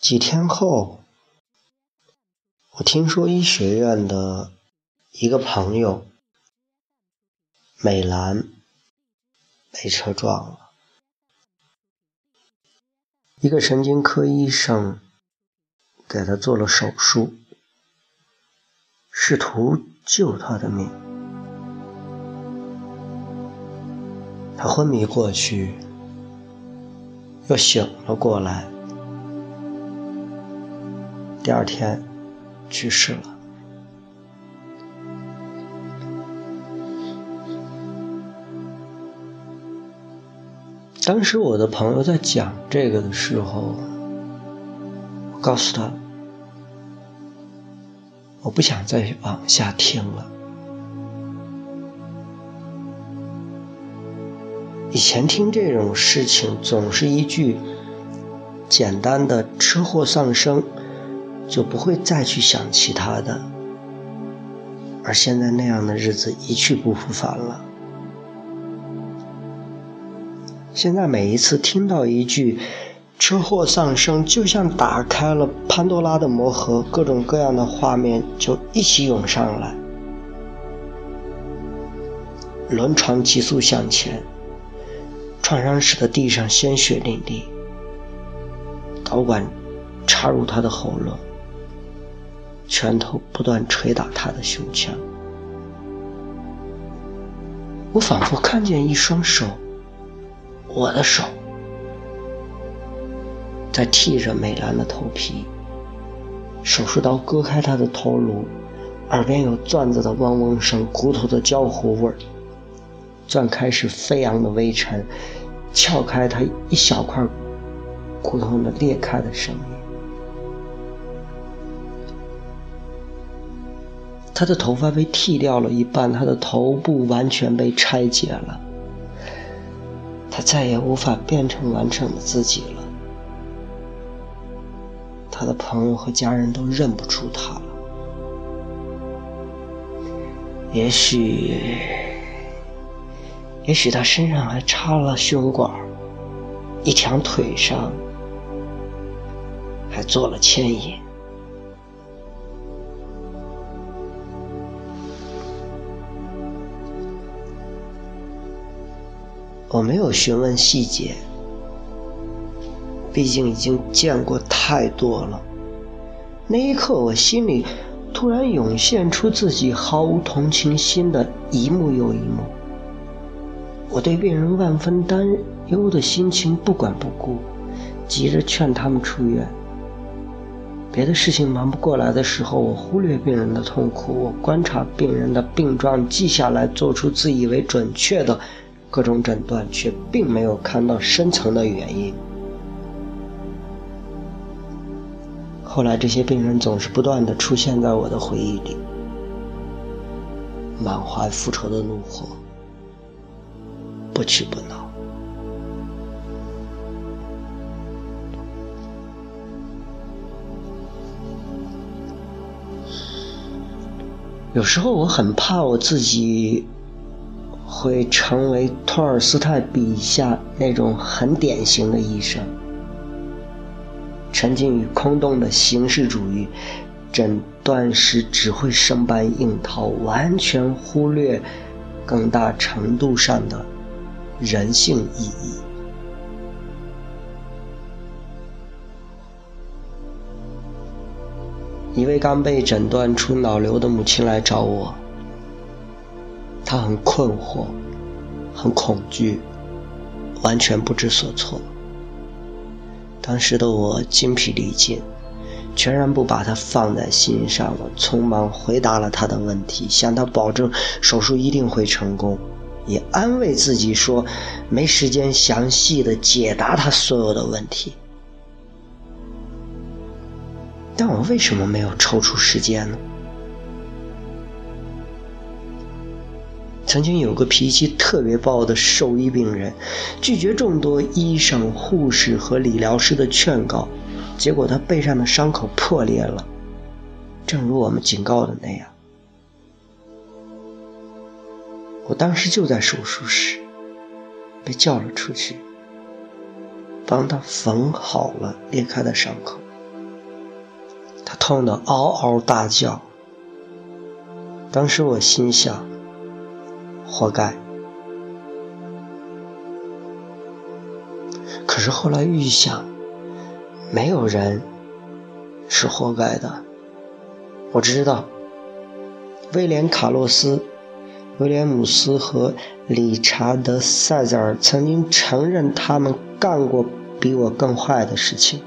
几天后，我听说医学院的一个朋友美兰被车撞了，一个神经科医生给他做了手术，试图救他的命。他昏迷过去，又醒了过来。第二天去世了。当时我的朋友在讲这个的时候，我告诉他，我不想再往下听了。以前听这种事情，总是一句简单的“车祸丧生”。就不会再去想其他的，而现在那样的日子一去不复返了。现在每一次听到一句“车祸丧生”，就像打开了潘多拉的魔盒，各种各样的画面就一起涌上来。轮船急速向前，创伤使得地上鲜血淋漓，导管插入他的喉咙。拳头不断捶打他的胸腔，我仿佛看见一双手，我的手，在剃着美兰的头皮。手术刀割开她的头颅，耳边有钻子的嗡嗡声，骨头的焦糊味儿。钻开时飞扬的微尘，撬开他一小块骨头的裂开的声音。他的头发被剃掉了一半，他的头部完全被拆解了，他再也无法变成完整的自己了。他的朋友和家人都认不出他了。也许，也许他身上还插了胸管，一条腿上还做了牵引。我没有询问细节，毕竟已经见过太多了。那一刻，我心里突然涌现出自己毫无同情心的一幕又一幕。我对病人万分担忧的心情不管不顾，急着劝他们出院。别的事情忙不过来的时候，我忽略病人的痛苦，我观察病人的病状，记下来，做出自以为准确的。各种诊断却并没有看到深层的原因。后来，这些病人总是不断的出现在我的回忆里，满怀复仇的怒火，不屈不挠。有时候，我很怕我自己。会成为托尔斯泰笔下那种很典型的医生，沉浸于空洞的形式主义，诊断时只会生搬硬套，完全忽略更大程度上的人性意义。一位刚被诊断出脑瘤的母亲来找我。他很困惑，很恐惧，完全不知所措。当时的我精疲力尽，全然不把他放在心上我，匆忙回答了他的问题，向他保证手术一定会成功，也安慰自己说没时间详细的解答他所有的问题。但我为什么没有抽出时间呢？曾经有个脾气特别暴的兽医病人，拒绝众多医生、护士和理疗师的劝告，结果他背上的伤口破裂了，正如我们警告的那样。我当时就在手术室，被叫了出去，帮他缝好了裂开的伤口。他痛的嗷嗷大叫。当时我心想，活该。可是后来预想，没有人是活该的。我知道，威廉·卡洛斯、威廉姆斯和理查德·塞泽尔曾经承认他们干过比我更坏的事情，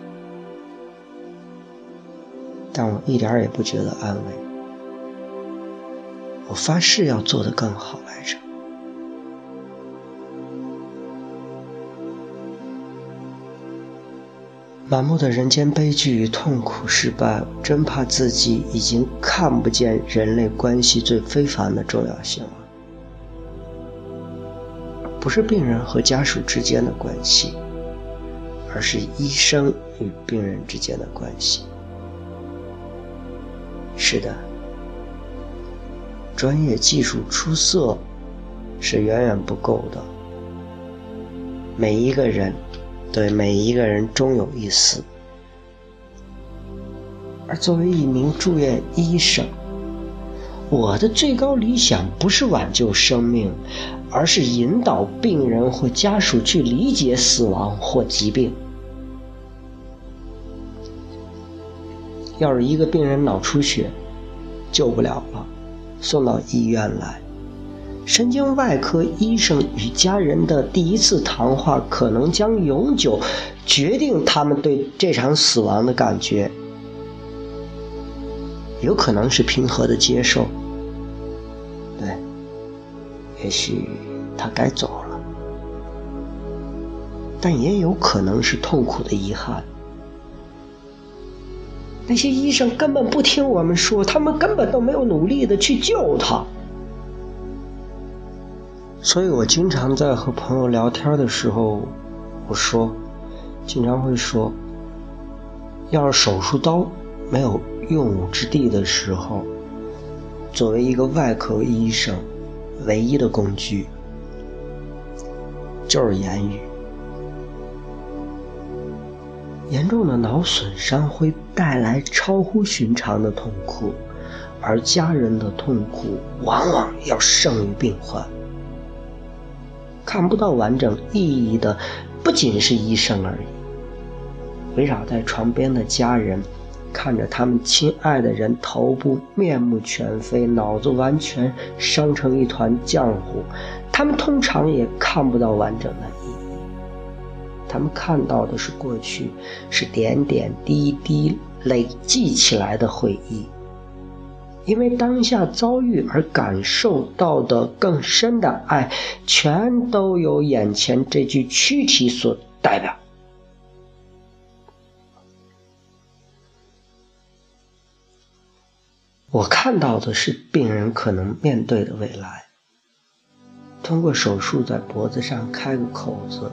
但我一点也不觉得安慰。我发誓要做得更好来着。满目的人间悲剧与痛苦失败，真怕自己已经看不见人类关系最非凡的重要性了。不是病人和家属之间的关系，而是医生与病人之间的关系。是的。专业技术出色是远远不够的。每一个人，对每一个人终有一死。而作为一名住院医生，我的最高理想不是挽救生命，而是引导病人或家属去理解死亡或疾病。要是一个病人脑出血，救不了了。送到医院来，神经外科医生与家人的第一次谈话，可能将永久决定他们对这场死亡的感觉。有可能是平和的接受，对，也许他该走了，但也有可能是痛苦的遗憾。那些医生根本不听我们说，他们根本都没有努力的去救他。所以我经常在和朋友聊天的时候，我说，经常会说，要是手术刀没有用武之地的时候，作为一个外科医生，唯一的工具就是言语。严重的脑损伤会带来超乎寻常的痛苦，而家人的痛苦往往要胜于病患。看不到完整意义的不仅是医生而已，围绕在床边的家人，看着他们亲爱的人头部面目全非、脑子完全伤成一团浆糊，他们通常也看不到完整的意义。他们看到的是过去，是点点滴滴累积起来的回忆，因为当下遭遇而感受到的更深的爱，全都由眼前这具躯体所代表。我看到的是病人可能面对的未来，通过手术在脖子上开个口子。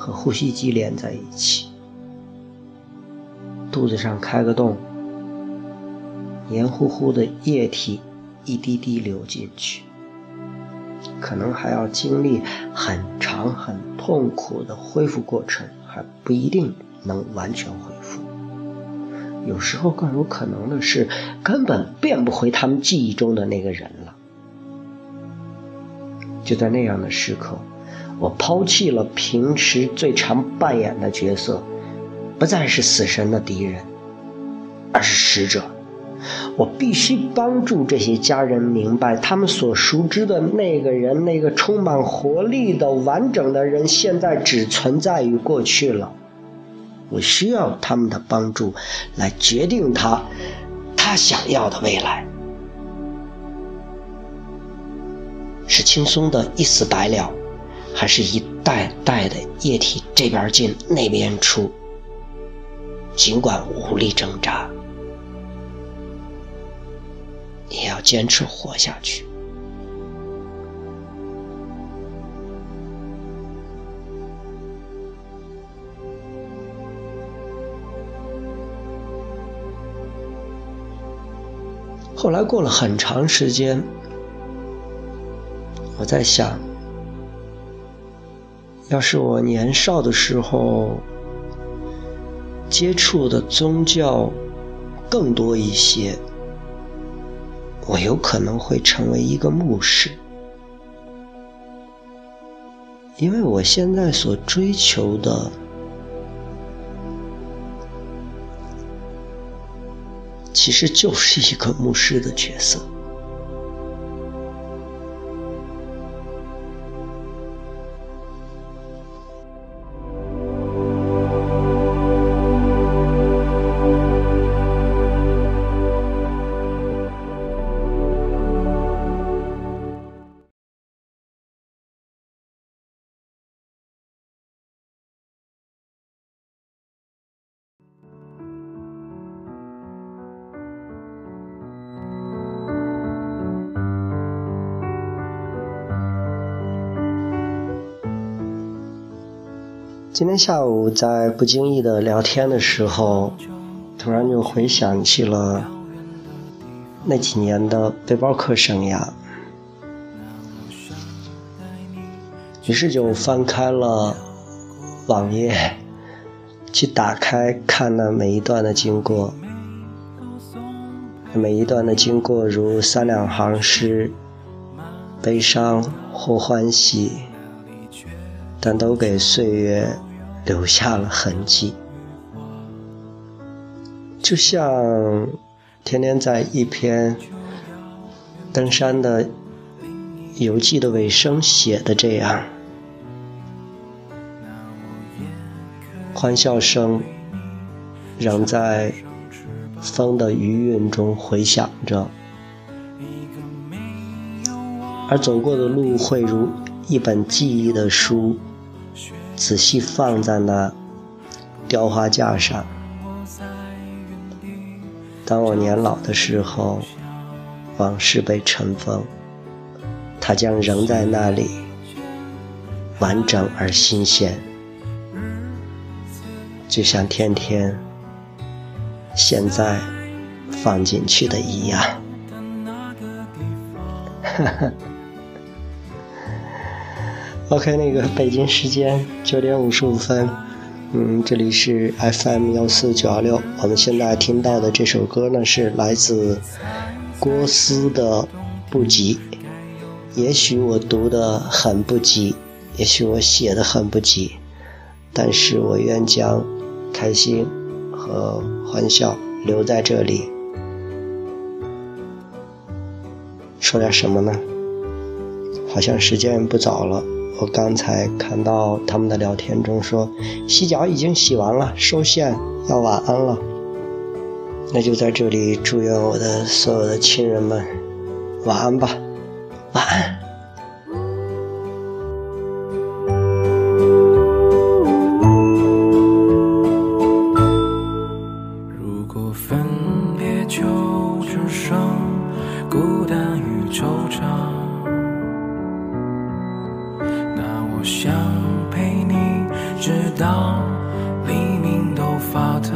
和呼吸机连在一起，肚子上开个洞，黏糊糊的液体一滴滴流进去，可能还要经历很长很痛苦的恢复过程，还不一定能完全恢复。有时候更有可能的是，根本变不回他们记忆中的那个人了。就在那样的时刻。我抛弃了平时最常扮演的角色，不再是死神的敌人，而是使者。我必须帮助这些家人明白，他们所熟知的那个人，那个充满活力的完整的人，现在只存在于过去了。我需要他们的帮助，来决定他他想要的未来。是轻松的一死百了。还是一袋袋的液体，这边进那边出。尽管无力挣扎，也要坚持活下去。后来过了很长时间，我在想。要是我年少的时候接触的宗教更多一些，我有可能会成为一个牧师，因为我现在所追求的，其实就是一个牧师的角色。今天下午在不经意的聊天的时候，突然就回想起了那几年的背包客生涯，于是就翻开了网页，去打开看那每一段的经过，每一段的经过如三两行诗，悲伤或欢喜。但都给岁月留下了痕迹，就像天天在一篇登山的游记的尾声写的这样：欢笑声仍在风的余韵中回响着，而走过的路会如一本记忆的书。仔细放在那雕花架上。当我年老的时候，往事被尘封，它将仍在那里，完整而新鲜，就像天天现在放进去的一样。哈哈。OK，那个北京时间九点五十五分，嗯，这里是 FM 幺四九幺六。我们现在听到的这首歌呢，是来自郭思的《不急》。也许我读的很不急，也许我写的很不急，但是我愿将开心和欢笑留在这里。说点什么呢？好像时间不早了。我刚才看到他们的聊天中说，洗脚已经洗完了，收线要晚安了。那就在这里祝愿我的所有的亲人们晚安吧，晚安。到黎明都发烫。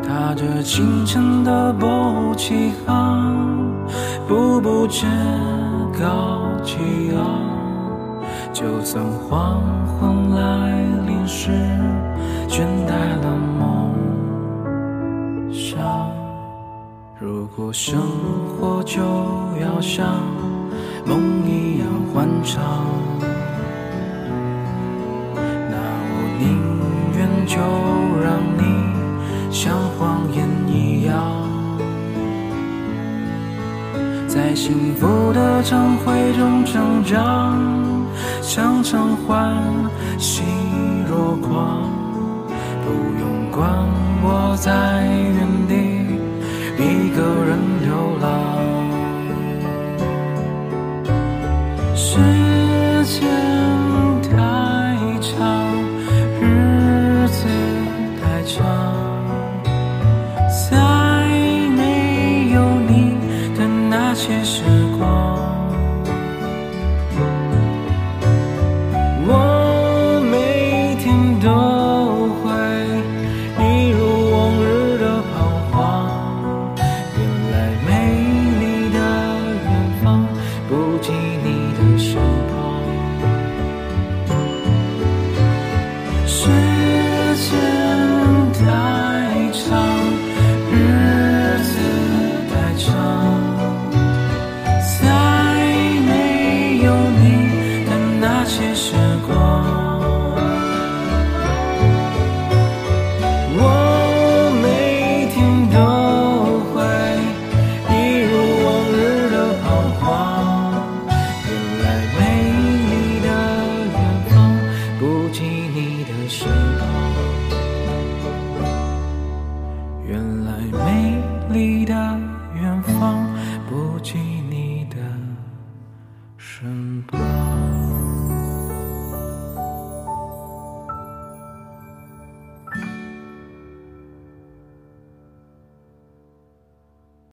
踏着清晨的波起航，步步至高气昂。就算黄昏来临时，倦怠了梦想。如果生活就要像……梦一样欢畅，就让你像谎言一样，在幸福的常会中成长，常常欢喜若狂，不用管我在原地一个人流浪。